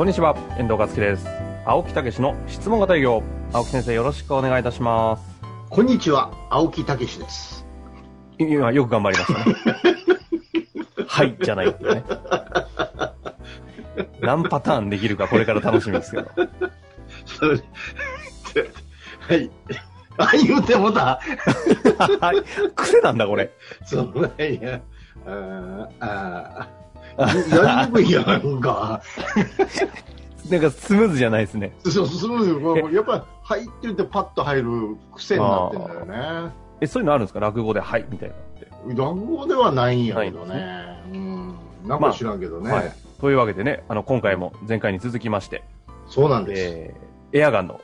こんにちは、遠藤和樹です。青木武の質問型営業。青木先生、よろしくお願いいたします。こんにちは、青木武です。今、よく頑張りましたね。はい、じゃないっていうね。何パターンできるか、これから楽しみですけど。はい。あ、言うてもた。はい、癖なんだ、これ。そうなんや。あーあー。やりにくいやんか。なんかスムーズじゃないですね。そう、スムーズ。やっぱり、入ってるってパッと入る癖になってんだよね。え、そういうのあるんですか？落語で、はい、みたいなのって。落語ではないんやけどね。うん。なんか知らんけどね。はい。というわけでね、あの、今回も前回に続きまして、そうなんです。えー、エアガンの、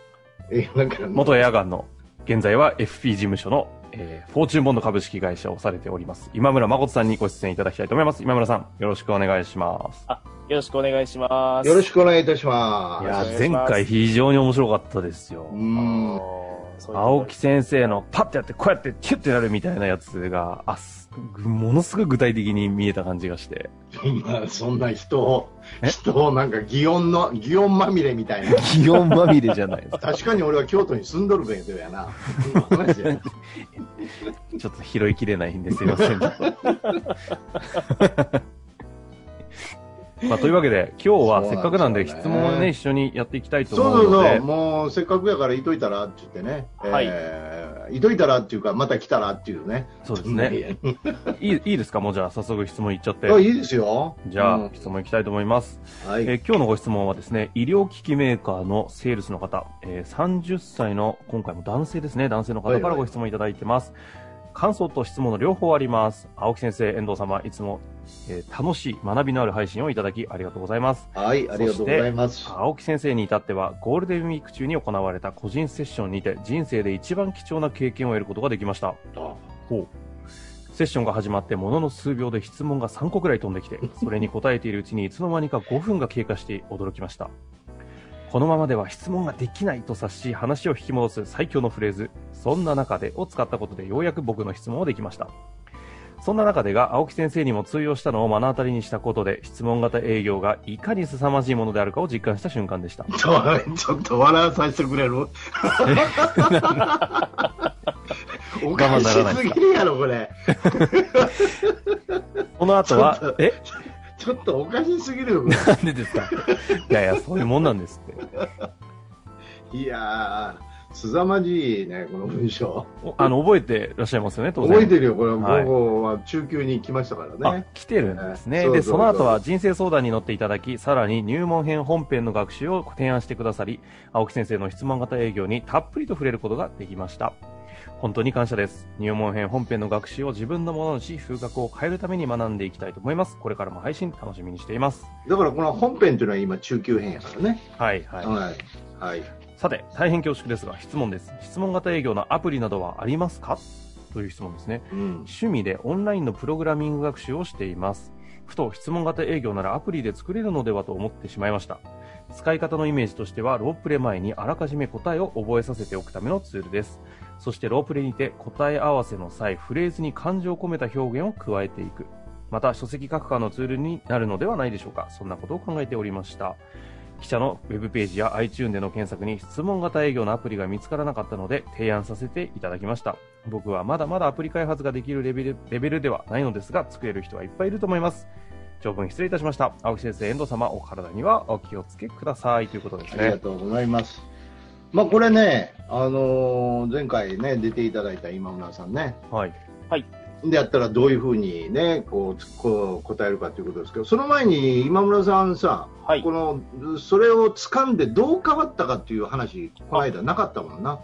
元エアガンの、現在は FP 事務所の、えー、フォーチュンボンド株式会社をされております、今村誠さんにご出演いただきたいと思います。今村さん、よろしくお願いします。あ、よろしくお願いします。よろしくお願いいたします。いや前回非常に面白かったですよ。うーん。青木先生のパッてやって、こうやってキュッてやるみたいなやつが、あ、すものすごい具体的に見えた感じがして。まあそんな人を、え？人をなんか擬音の、擬音まみれみたいな。擬音まみれじゃないですか。確かに俺は京都に住んどるけどやな。話 やちょっと拾いきれないんですいません。まあ、というわけで、今日はせっかくなんで質問をね、一緒にやっていきたいとそうそう思うので、そう、もうせっかくやからいといたらって言ってね。はいえーいといたらっていうか、また来たらっていうね。そうですね。いいいいですか？もうじゃあ早速質問いっちゃって。あいいですよ。じゃあ、うん質問いきたいと思います。はい。えー今日のご質問はですね、医療機器メーカーのセールスの方、えー30歳の、今回も男性ですね、男性の方からご質問いただいてます。感想と質問の両方あります。青木先生、遠藤様、いつも、えー楽しい学びのある配信をいただきありがとうございます。はい、ありがとうございます。青木先生に至っては、ゴールデンウィーク中に行われた個人セッションにて、人生で一番貴重な経験を得ることができました。ほう。セッションが始まってものの数秒で質問が3個くらい飛んできて、それに答えているうちにいつの間にか5分が経過して驚きました。このままでは質問ができないと察し話を引き戻す最強のフレーズ、そんな中でを使ったことでようやく僕の質問をできました。そんな中でが青木先生にも通用したのを目の当たりにしたことで質問型営業がいかに凄まじいものであるかを実感した瞬間でした。ちょっと笑わさせてくれる？おかしすぎるやろ、これ。この後はえ？ちょっとおかしすぎるよ、こなんでですか？いやいや、そういうもんなんですって。れ。いやー、すざまじいね、この文章。お あの、覚えてらっしゃいますよね、当然。覚えてるよ、これ、はい午後は中級に来ましたからあね。、来てるんですね。で、その後は人生相談に乗っていただき、さらに入門編本編の学習を提案してくださり、青木先生の質問型営業にたっぷりと触れることができました。本当に感謝です。入門編本編の学習を自分のものにし、風格を変えるために学んでいきたいと思います。これからも配信楽しみにしています。だからこの本編というのは今中級編やからね。はい、はい。はい。はい。さて、大変恐縮ですが、質問です。質問型営業のアプリなどはありますか？という質問ですね。うん。趣味でオンラインのプログラミング学習をしています。ふと質問型営業ならアプリで作れるのではと思ってしまいました。使い方のイメージとしては、ロープレ前にあらかじめ答えを覚えさせておくためのツールです。そしてロープレにて答え合わせの際、フレーズに感情を込めた表現を加えていく。また、書籍書くかのツールになるのではないでしょうか。そんなことを考えておりました。記者のウェブページや iTune での検索に質問型営業のアプリが見つからなかったので提案させていただきました。僕はまだまだアプリ開発ができるレベルレベルではないのですが、作れる人はいっぱいいると思います。長文失礼いたしました。青木先生、遠藤様、お体にはお気をつけくださいということですね。ありがとうございます。まあこれね、あのー前回ね、出ていただいた今村さんね。はい。でやったらどういうふうにね、こう、つこう答えるかということですけど、その前に今村さんさ、はいこの、それを掴んでどう変わったかっていう話、この間なかったもんな。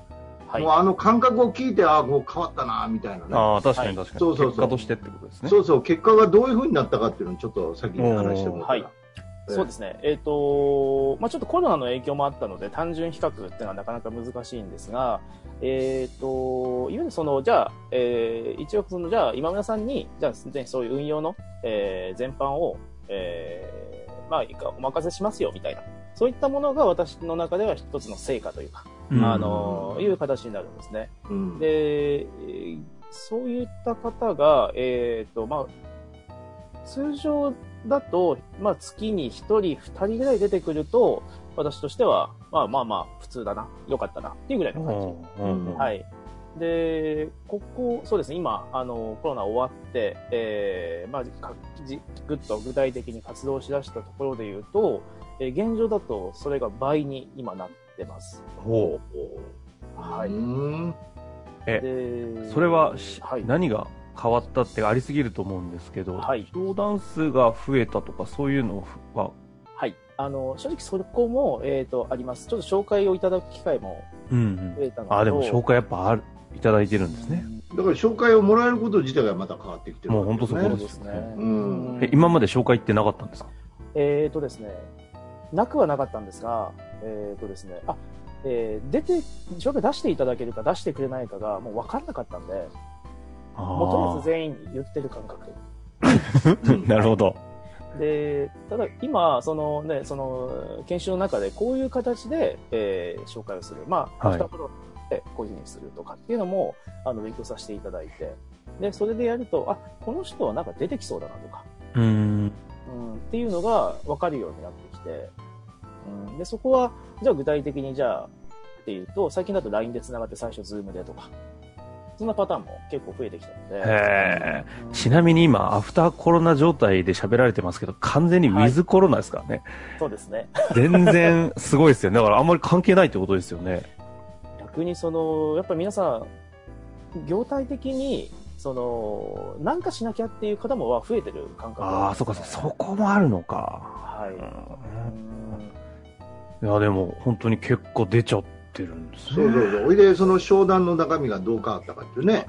はいもうあの感覚を聞いて、ああ、こう変わったな、みたいなね。ああ、確かにはい確かに。そうそうそう結果としてってことですね。そうそう、結果がどういうふうになったかっていうのをちょっと先に話してもらったら。はいそうですね。えっ、と、まあちょっとコロナの影響もあったので、単純比較っていうのはなかなか難しいんですが、えっ、と、いわゆるその、じゃあ、えー、一応その、じゃあ今村さんに、じゃあ、ね、そういう運用の、えー、全般を、えー、まあ、お任せしますよ、みたいな。そういったものが私の中では一つの成果というか、うんあの、いう形になるんですね。うんで、えーそういった方が、えっ、と、まあ、通常だと、まあ、月に1人、2人ぐらい出てくると、私としては、まあまあまあ、普通だな、良かったな、っていうぐらいの感じ。うんうんはい。で、ここ、そうですね、今、あの、コロナ終わって、えー、まあ、かじぐっと具体的に活動しだしたところで言うと、えー現状だと、それが倍に今なってます。ほはい。うんでそれはし、はい。何が変わったってありすぎると思うんですけど、はい相談数が増えたとかそういうのは、はい。あの、正直そこも、えっ、と、あります。ちょっと紹介をいただく機会もうん増えたのとあでも紹介やっぱあるいただいてるんですね。だから紹介をもらえること自体がまた変わってきてるもう本当そこでですね。うんえ今まで紹介ってなかったんですか？えっ、とですね、なくはなかったんですが、えっ、とですね、あ、えー出て、紹介出していただけるか出してくれないかがもう分かんなかったんで、もうとりあえず全員に言ってる感覚。なるほど。で、ただ今、そのね、その、研修の中でこういう形で、えー紹介をする。まあ、はい二頃でこういうふうにするとかっていうのも、あの、勉強させていただいて、で、それでやると、あ、この人はなんか出てきそうだなとか、うーん。うん、っていうのが分かるようになってきて、うん、で、そこは、じゃあ具体的にじゃあ、っていうと、最近だと LINE で繋がって最初 Zoom でとか、そんなパターンも結構増えてきたので。ちなみに今、アフターコロナ状態で喋られてますけど、完全にウィズコロナですからね。そうですね。全然すごいですよね。だからあんまり関係ないってことですよね。逆にその、やっぱり皆さん、業態的に、その、なんかしなきゃっていう方もは増えてる感覚ああ、そうか、そうそこもあるのか。はい。うんいや、でも本当に結構出ちゃってるんですね。そうそうそう。おいで、その商談の中身がどう変わったかっていうね。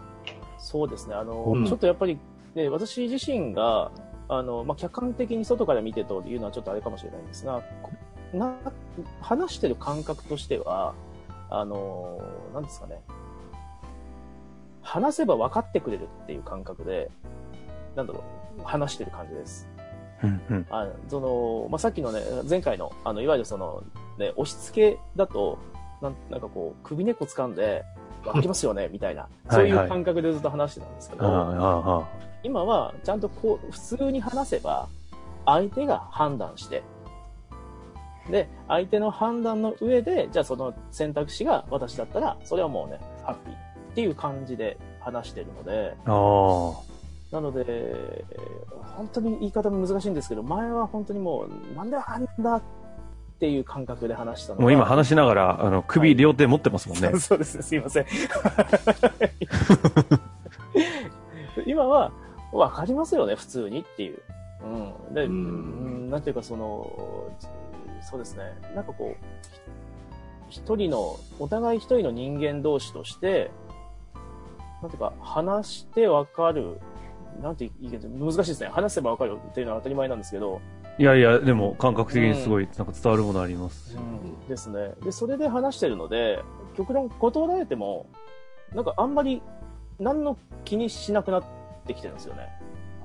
そうですね。あの、うんちょっとやっぱり、ね、私自身が、あの、まあ、客観的に外から見てというのはちょっとあれかもしれないんですが、こな、話してる感覚としては、あの、なんですかね。話せば分かってくれるっていう感覚で、なんだろう、話してる感じです。うんうん。あその、まあ、さっきのね、前回の、あの、いわゆるその、ね、押し付けだと、なんなんかこう、首根っこ掴んで、わかりますよね、みたいな、そういう感覚でずっと話してたんですけど、ああ、ああ、今はちゃんとこう、普通に話せば、相手が判断して、で、相手の判断の上で、じゃあその選択肢が私だったら、それはもうね、ハッピー。っていう感じで話してるので。なので、えー本当に言い方も難しいんですけど、前は本当にもう、なんであんだっていう感覚で話したのがもう今話しながら、あの、首両手持ってますもんね。そうですね、すいません。今は、わかりますよね、普通にっていう。うん。で、ううんん、なんていうか、その、そうですね、なんかこう、一人の、お互い一人の人間同士として、なんていうか、話してわかる、なんて言い方、難しいですね。話せばわかるっていうのは当たり前なんですけど、いやいや、でも感覚的にすごい、なんか伝わるものあります。うん、ですね。で、それで話してるので、極論断られても、なんかあんまり何の気にしなくなってきてるんですよね。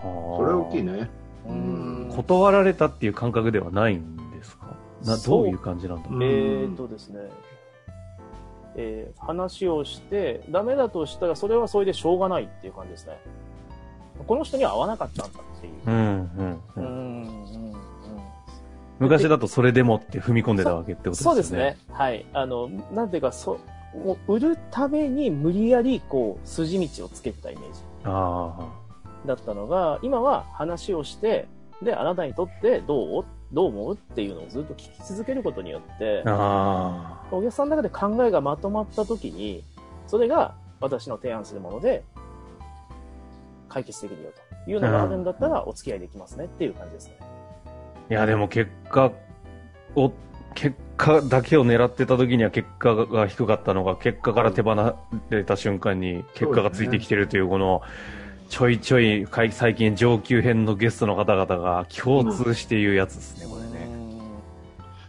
そそれは大きい。ね。ううん断られたっていう感覚ではないんですか？な、どういう感じなんだろう？うんえーとですね、えー話をして、ダメだとしたら、それはそれでしょうがないっていう感じですね。この人には合わなかったんだっていう。うん。うんうん昔だとそれでもって踏み込んでたわけってことですよね。そうですね。はい。あの、なんていうか、そ、もう売るために無理やり、こう、筋道をつけてたイメージ。あだったのが、今は話をして、で、あなたにとってどう？どう思う？っていうのをずっと聞き続けることによってあ。、あお客さんの中で考えがまとまった時に、それが私の提案するもので、解決できるよというのがあるんだったらお付き合いできますねっていう感じですね。あ。いや、でも結果を、結果だけを狙ってた時には結果が低かったのが、結果から手放れた瞬間に結果がついてきてるという、この、ちょいちょい最近上級編のゲストの方々が共通して言うやつですね、これね。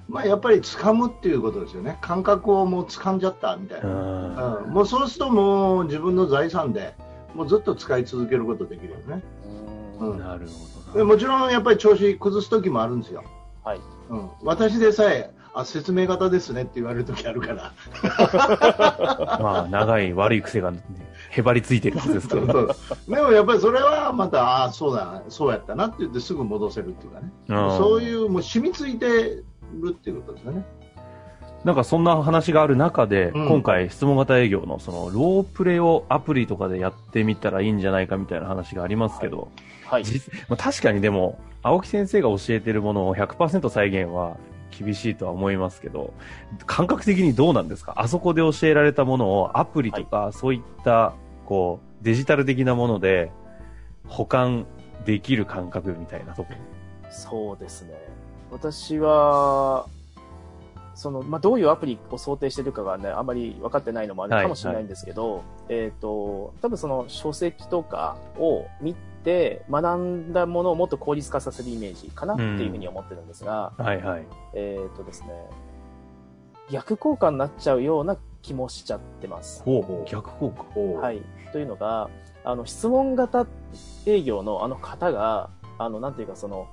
まあ、やっぱり掴むっていうことですよね。感覚をもう掴んじゃったみたいな。うんうんもうそうするともう自分の財産でもうずっと使い続けることできるよね。なるほどもちろんやっぱり調子崩す時もあるんですよ。はい。うん、私でさえあ説明型ですねって言われる時あるから。まあ、長い悪い癖が、ね、へばりついてるはずですかそうら。そうでもやっぱりそれはまたああそうだそうやったなって言ってすぐ戻せるっていうかね。うんそういうもう染みついてるっていうことですよね。なんかそんな話がある中で、うん今回質問型営業のそのロープレをアプリとかでやってみたらいいんじゃないかみたいな話がありますけど、はい。実 まあ、確かにでも、青木先生が教えてるものを100%再現は厳しいとは思いますけど、感覚的にどうなんですか？あそこで教えられたものをアプリとか、そういった、こう、デジタル的なもので保管できる感覚みたいなとこ？そうですね。私は、その、まあ、どういうアプリを想定してるかがね、あまり分かってないのもあるかもしれないんですけど、えっ、と、多分その書籍とかを見て学んだものをもっと効率化させるイメージかなっていうふうに思ってるんですが、はいはい。えっ、とですね、逆効果になっちゃうような気もしちゃってます。ほう、逆効果？は。はいい。というのが、あの、質問型営業のあの方が、あの、なんていうかその、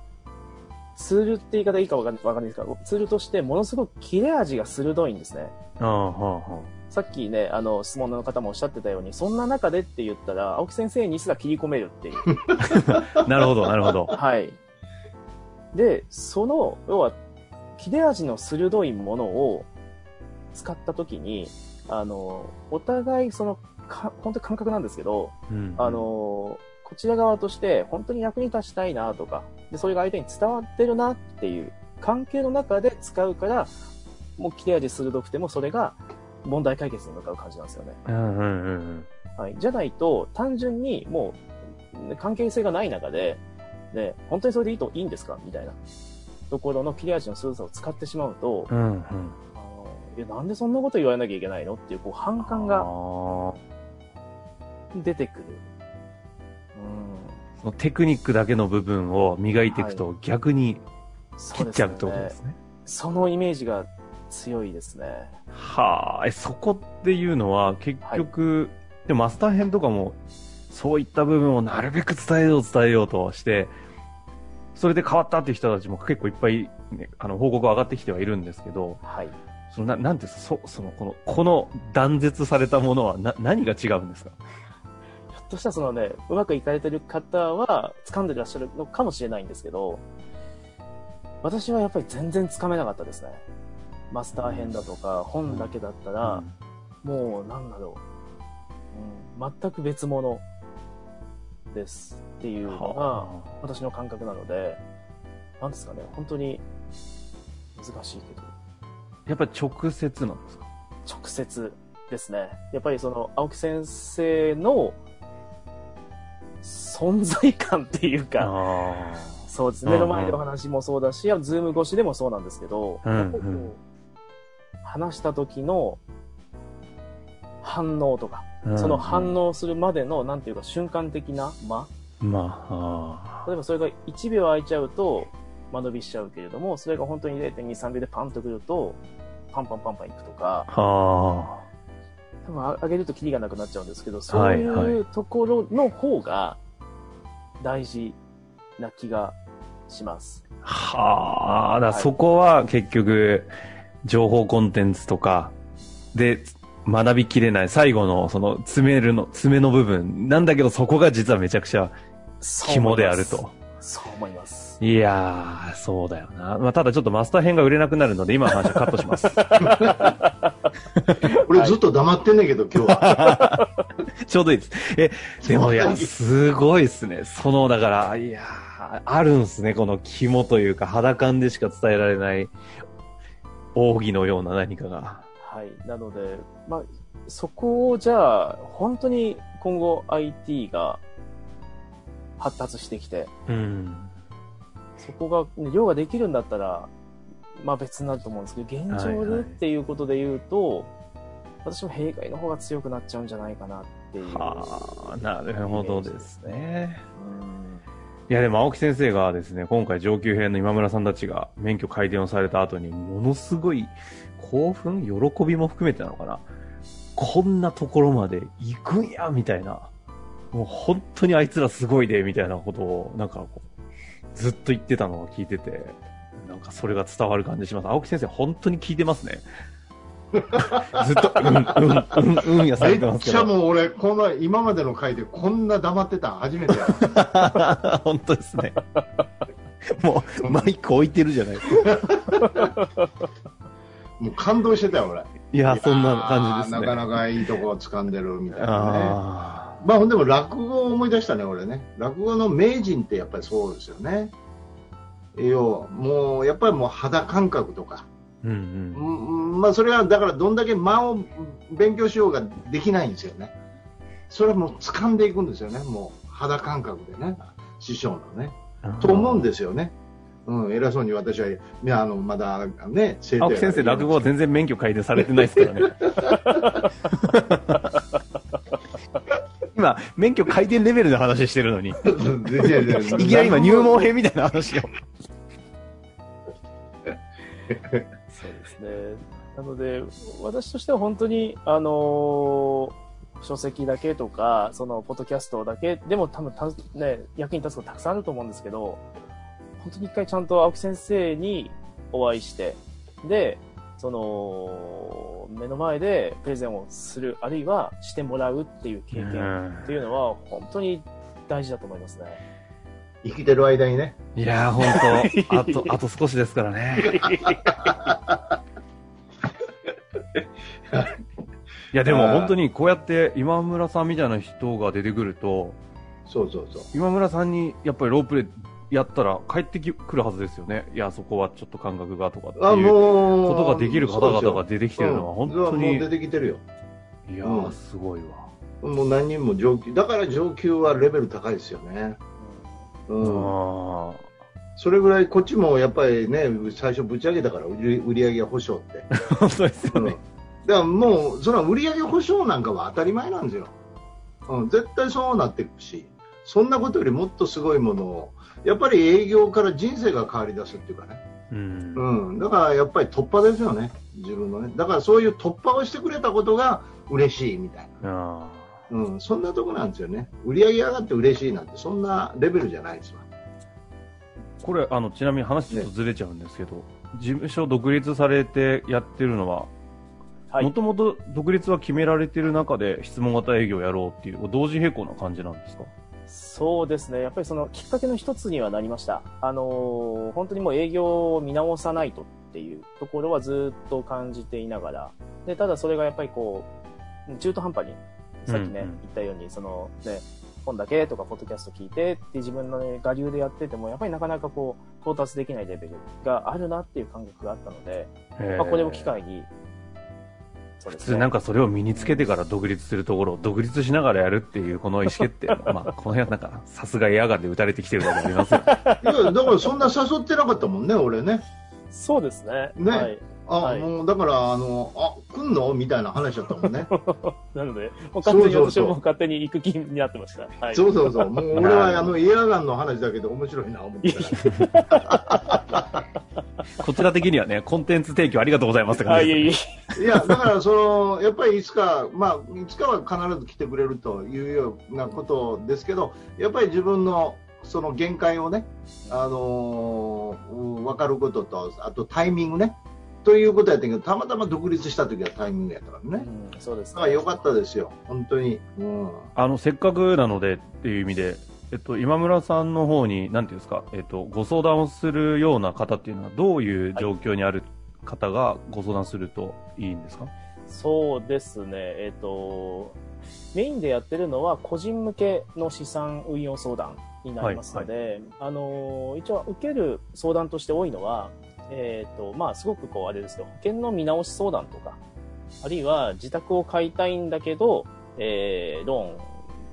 ツールって言い方いいかわかんわかんないですが、ツールとしてものすごく切れ味が鋭いんですね。ああ、はさっきね、あの、質問の方もおっしゃってたように、そんな中でって言ったら、青木先生にすら切り込めるっていう。なるほど、なるほど。はい。で、その、要は、切れ味の鋭いものを使ったときに、あの、お互いその、か本当に感覚なんですけど、うんあ、の、こちら側として本当に役に立ちたいなとか、で、それが相手に伝わってるなっていう関係の中で使うから、もう切れ味鋭くてもそれが問題解決に向かう感じなんですよね。うんうんうんうん。はい。じゃないと、単純にもう、関係性がない中で、で、本当にそれでいいといいんですか？みたいなところの切れ味の鋭さを使ってしまうと、うんうん。あのいや、なんでそんなこと言われなきゃいけないの？っていう、こう、反感あがー出てくる。そのテクニックだけの部分を磨いていくと逆に切っちゃうってことですね。そのイメージが強いですね。はあ、え、そこっていうのは結局、でもマスター編とかもそういった部分をなるべく伝えよう伝えようとして、それで変わったっていう人たちも結構いっぱい、ね、あの報告上がってきてはいるんですけど、はい。そのななんていうんですか、そ、その、この、この断絶されたものはな、何が違うんですか？ひょっとしたらそのね、うまくいかれてる方は掴んでらっしゃるのかもしれないんですけど、私はやっぱり全然掴めなかったですね。マスター編だとか、本だけだったら、もうなんだろう、うん、全く別物ですっていうのがは私の感覚なので、なんですかね、本当に難しいけど、あやっぱり直接なんですか？直接ですね。やっぱりその青木先生の存在感っていうか、あそうです。うん目の前でお話もそうだし、ズーム越しでもそうなんですけど、うんうん話した時の反応とか、あその反応するまでの、なんていうか瞬間的な間まあ、例えばそれが1秒空いちゃうと間延びしちゃうけれども、それが本当に0.2、3秒でパンとくると、パンパンパンパンいくとか、あは多分あ上げるとキリがなくなっちゃうんですけど、そうはいうところの方が大事な気がします。あ。はあ。はいそこは結局、情報コンテンツとかで学びきれない最後のその詰めるの、詰めの部分なんだけどそこが実はめちゃくちゃ肝であると。そう思います。いやー、そうだよな。まあ、ただちょっとマスター編が売れなくなるので今の話はカットします。俺ずっと黙ってんねんけど、今日は。ちょうどいいです。え、でもいや、すごいっすね。その、だから、いやーあるんすね。この肝というか肌感でしか伝えられない奥義のような何かが。はい。なので、まあ、そこをじゃあ、本当に今後 IT が発達してきて、うん。そこが、ね量ができるんだったら、まあ別になると思うんですけど、現状はいはいでっていうことで言うと、私も弊害の方が強くなっちゃうんじゃないかなっていう。はあ、なるほどですね。うんいやでも青木先生がですね、今回上級編の今村さんたちが免許改伝をされた後に、ものすごい興奮喜びも含めてなのかなこんなところまで行くんやみたいな。もう本当にあいつらすごいで、みたいなことを、なんかこう、ずっと言ってたのを聞いてて、なんかそれが伝わる感じします。青木先生本当に聞いてますね。ずっと、うん、うん、うん、うんやさめれてますけど。っちゃもう俺この今までの回でこんな黙ってたん初めてや 本当ですね。もう、マイク置いてるじゃないですか。もう感動してたよ俺いや、そんな感じですね。なかなかいいとこを掴んでるみたいなねあまあでも落語を思い出したね俺ね落語の名人ってやっぱりそうですよね要もうやっぱりもう肌感覚とか、ーうんううん。んまあ、それはだからどんだけ間を勉強しようができないんですよね。それはもう掴んでいくんですよね。もう肌感覚でね。師匠のね。と思うんですよね。うん、偉そうに私は、いや、あの、まだ、ね、生青木先生、落語は全然免許改伝されてないですからね。今、免許改伝レベルの話してるのに、いいきなり今入門編みたいな話を。ので、私としては本当に、あのー書籍だけとか、その、ポッドキャストだけでも多分た、ね、役に立つことたくさんあると思うんですけど、本当に一回ちゃんと青木先生にお会いして、で、その、目の前でプレゼンをする、あるいはしてもらうっていう経験っていうのは、本当に大事だと思いますね。生きてる間にね。いやー、ほんと、あと、あと少しですからね。いや、でも本当にこうやって今村さんみたいな人が出てくると、そうそうそう。今村さんにやっぱりロープレイやったら帰ってきくるはずですよね。いや、そこはちょっと感覚がとかってあ、いう。ことができる方々が出てきてるのは本当に、出てきてるよ。いやうんー、すごいわ。もう何人も上級。だから上級はレベル高いですよね。うん。あそれぐらいこっちもやっぱりね、最初ぶち上げたから売り上げ保証って。ー 本当ですよね。だからもう、その売り上げ保証なんかは当たり前なんですよ。うん、絶対そうなっていくし、そんなことよりもっとすごいものを、やっぱり営業から人生が変わり出すっていうかね。うん。うん、だからやっぱり突破ですよね、自分のね。だからそういう突破をしてくれたことが嬉しいみたいな。あうん、そんなとこなんですよね。売り上げ上がって嬉しいなんて、そんなレベルじゃないですわ。ーこれ、あの、ちなみに話ちょっとずれちゃうんですけど、事務所独立されてやってるのは、はいもともと独立は決められてる中で質問型営業をやろうっていう、同時並行な感じなんですか？そうですね。やっぱりそのきっかけの一つにはなりました。あのー本当にもう営業を見直さないとっていうところはずっと感じていながら、で、ただそれがやっぱりこう、中途半端に、さっきね、うんうん。言ったように、そのね、本だけとか、ポッドキャスト聞いてって自分のね、我流でやってても、やっぱりなかなかこう、到達できないレベルがあるなっていう感覚があったので、まあ、これを機会に、そうですね。普通なんかそれを身につけてから独立するところを独立しながらやるっていうこの意思決定 まあこの辺はなんかさすがエアガンで打たれてきてるだけありますよいや、だからそんな誘ってなかったもんね、俺ね。そうですね。ねはい。あ、はいもうだから、あの、あ、来んの？みたいな話だったもんね。なので、もう完全にそうそうそう私も勝手に行く気になってました。はい。そうそうそう。もう俺は あの、エアガンの話だけど面白いな、思って。こちら的にはねコンテンツ提供ありがとうございますってはい、感じでいえいや、だから、その、やっぱりいつか、まあ、いつかは必ず来てくれるというようなことですけど、やっぱり自分の、その限界をね、あのー分かることと、あとタイミングね、ということやったけど、たまたま独立した時はタイミングやったからね。うん、そうですだから良かったですよ、本当に。うん。あのせっかくなのでっていう意味でえっと、今村さんの方に、なんていうんですか、えっと、ご相談をするような方っていうのは、どういう状況にある方がご相談するといいんですか、そうですね。えっ、と、メインでやってるのは個人向けの資産運用相談になりますので、あの、一応受ける相談として多いのは、えっ、と、まあ、すごくこう、あれですよ、保険の見直し相談とか、あるいは自宅を買いたいんだけど、えー、ローン、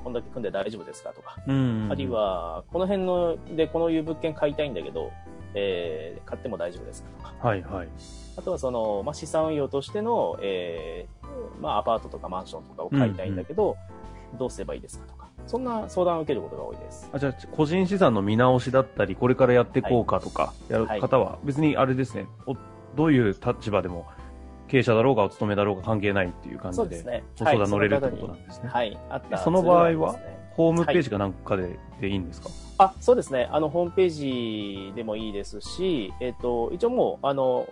こんだけ組んで大丈夫ですかとか、うん。あるい、は、この辺のでこのいう物件買いたいんだけど、えー、買っても大丈夫ですかとか、はいはい。あとはその、まあ、資産運用としての、えー、まあ、アパートとかマンションとかを買いたいんだけど、どうすればいいですかとか。そんな相談を受けることが多いです。あじゃあ、個人資産の見直しだったり、これからやっていこうかとか、やる方は、別にあれですね、おどういう立場でも、経営者だろうがお勤めだろうが関係ないっていう感じで、で。ご相談乗れるってはいことなんですね。はい、あったその場合はホームページかなんかで,、でいいんですか？あ、そうですね。あの、ホームページでもいいですし、えっ、と、一応もう、あの、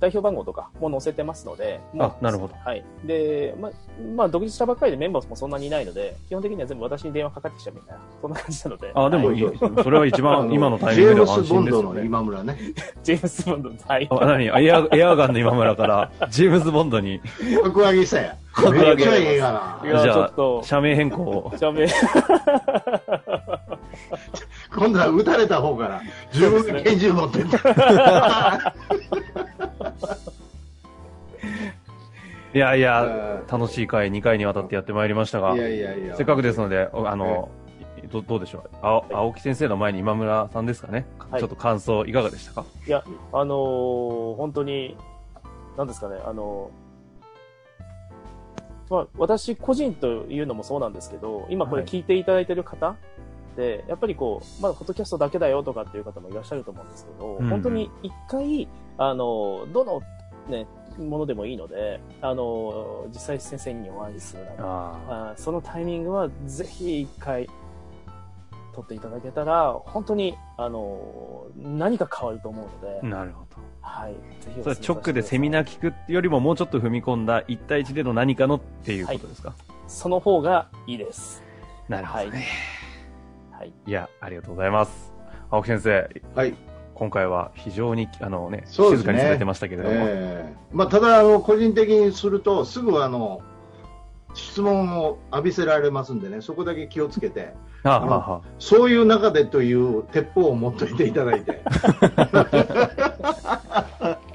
代表番号とかも載せてますので、あなるほどはい。で、ま、まあ、独立したばっかりでメンバーもそんなにいないので、基本的には全部私に電話かかってきちゃうみたいな、そんな感じなので。あ、でもはいいい。それは一あ番、の今のタイミングでは安ジェームス・ボンドの心ですよね。今村ね。ジェームス・ボンド、はい。あ、何？エア、エアガンの今村から、ジェームズ・ボンドに、格上げしたや。格上げめっちゃええがな。いやじゃあちょっと、社名変更を。じゃあめ、今度は撃たれた方から、自分で拳銃持ってった。いやいや、う楽しい回、2回にわたってやってまいりましたがい、やいやいや。せっかくですので、おあの、どどうでしょう？青青木先生の前に今村さんですかね、はい。ちょっと感想いかがでしたか？いや、あのー本当に、なんですかね、あのーまあ、私個人というのもそうなんですけど、今これ聞いていただいてる方で、やっぱりこう、まだポッドキャストだけだよとかっていう方もいらっしゃると思うんですけど、うん。本当に一回、あのーどのね、ものでもいいので、あのー実際先生にお会いするなら、あそのタイミングはぜひ一回取っていただけたら、本当に、あのー何か変わると思うのあ、で、なるほど。はい。ぜひおそ直でセミナー聞くってよりももうちょっと踏み込んだ1対1での何かのっていうことですか、その方がいいです。なるほどね。はい。い、や、ありがとうございます。青木先生、はい。今回は非常に、あのね、ね。静かにされてましたけれども。ええ。まあ、ただあの、個人的にすると、すぐあの質問を浴びせられますんでね、そこだけ気をつけて、ああ、そういう中でという鉄砲を持っといていただいて、え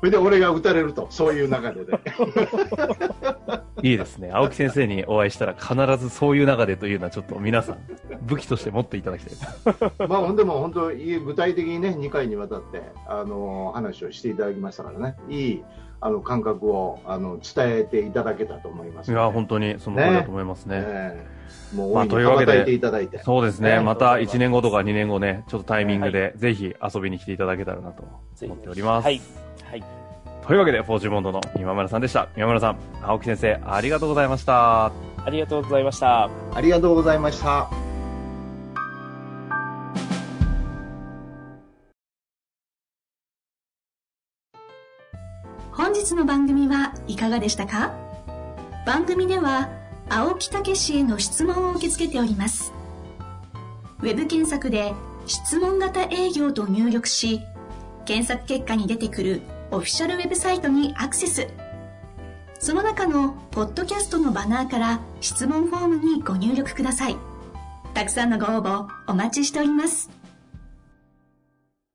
そ れで俺が撃たれると、そういう中で いいですね。青木先生にお会いしたら必ずそういう中でというのはちょっと皆さん、武器として持っていただきたいです。まあ、ほんでも本当、具体的にね、2回にわたって、あの話をしていただきましたからね、いいあの感覚をあの伝えていただけたと思いますので。いや、本当にその通りだと思いますね。ええもうまあ大いにというわけで羽ばたいていただいて。そうですね。ねまた1年後とか2年後ね、ちょっとタイミングでぜひ遊びに来ていただけたらなと思っております。はい。はい。というわけで、フォーチューモンドの今村さんでした。今村さん、青木先生、ありがとうございました。ありがとうございました。ありがとうございました。本日の番組はいかがでしたか？番組では青木武氏への質問を受け付けておりますウェブ検索で「質問型営業」と入力し検索結果に出てくるオフィシャルウェブサイトにアクセス。その中のポッドキャストのバナーから質問フォームにご入力ください。たくさんのご応募お待ちしております。